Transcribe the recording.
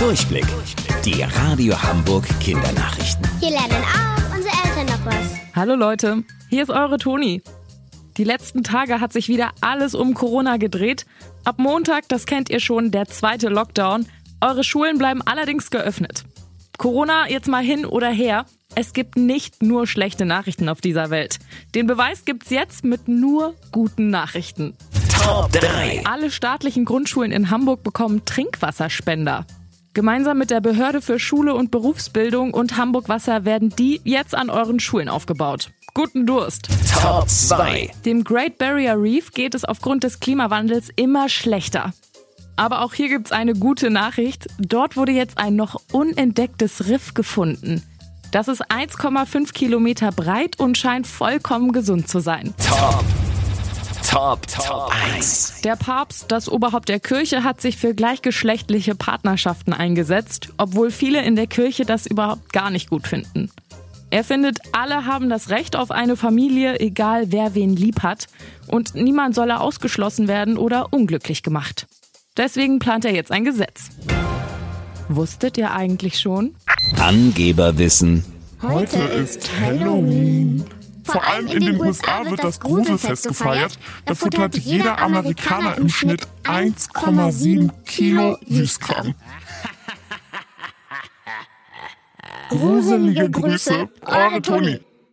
Durchblick. Die Radio Hamburg Kindernachrichten. Hier lernen auch unsere Eltern noch was. Hallo Leute, hier ist eure Toni. Die letzten Tage hat sich wieder alles um Corona gedreht. Ab Montag, das kennt ihr schon, der zweite Lockdown. Eure Schulen bleiben allerdings geöffnet. Corona jetzt mal hin oder her. Es gibt nicht nur schlechte Nachrichten auf dieser Welt. Den Beweis gibt's jetzt mit nur guten Nachrichten. Top 3. Alle staatlichen Grundschulen in Hamburg bekommen Trinkwasserspender. Gemeinsam mit der Behörde für Schule und Berufsbildung und Hamburg Wasser werden die jetzt an euren Schulen aufgebaut. Guten Durst. Top 2. Dem Great Barrier Reef geht es aufgrund des Klimawandels immer schlechter. Aber auch hier gibt's eine gute Nachricht. Dort wurde jetzt ein noch unentdecktes Riff gefunden. Das ist 1,5 Kilometer breit und scheint vollkommen gesund zu sein. Top. Top. Top 1. Der Papst, das Oberhaupt der Kirche, hat sich für gleichgeschlechtliche Partnerschaften eingesetzt, obwohl viele in der Kirche das überhaupt gar nicht gut finden. Er findet, alle haben das Recht auf eine Familie, egal wer wen lieb hat, und niemand solle ausgeschlossen werden oder unglücklich gemacht. Deswegen plant er jetzt ein Gesetz. Wusstet ihr eigentlich schon? Angeberwissen. Heute ist Halloween. Vor allem in den USA wird das Gruselfest gefeiert. Da futtert jeder Amerikaner im Schnitt 1,7 Kilo Süßkram. Gruselige Grüße, eure Toni.